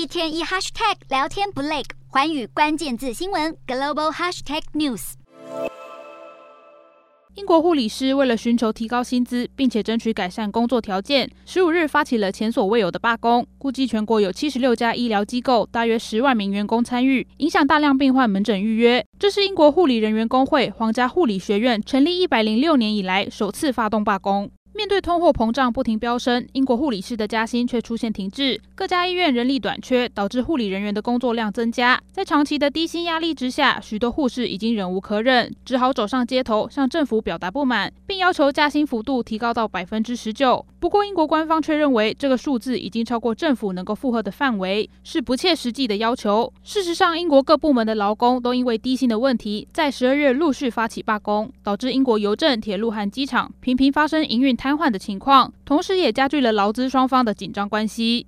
一天一 hashtag 聊天不累，环宇关键字新闻 global hashtag news。英国护理师为了寻求提高薪资，并且争取改善工作条件，十五日发起了前所未有的罢工。估计全国有七十六家医疗机构，大约十万名员工参与，影响大量病患门诊预约。这是英国护理人员工会皇家护理学院成立一百零六年以来首次发动罢工。面对通货膨胀不停飙升，英国护理师的加薪却出现停滞。各家医院人力短缺，导致护理人员的工作量增加。在长期的低薪压力之下，许多护士已经忍无可忍，只好走上街头，向政府表达不满，并要求加薪幅度提高到百分之十九。不过，英国官方却认为这个数字已经超过政府能够负荷的范围，是不切实际的要求。事实上，英国各部门的劳工都因为低薪的问题，在十二月陆续发起罢工，导致英国邮政、铁路和机场频频发生营运瘫痪的情况，同时也加剧了劳资双方的紧张关系。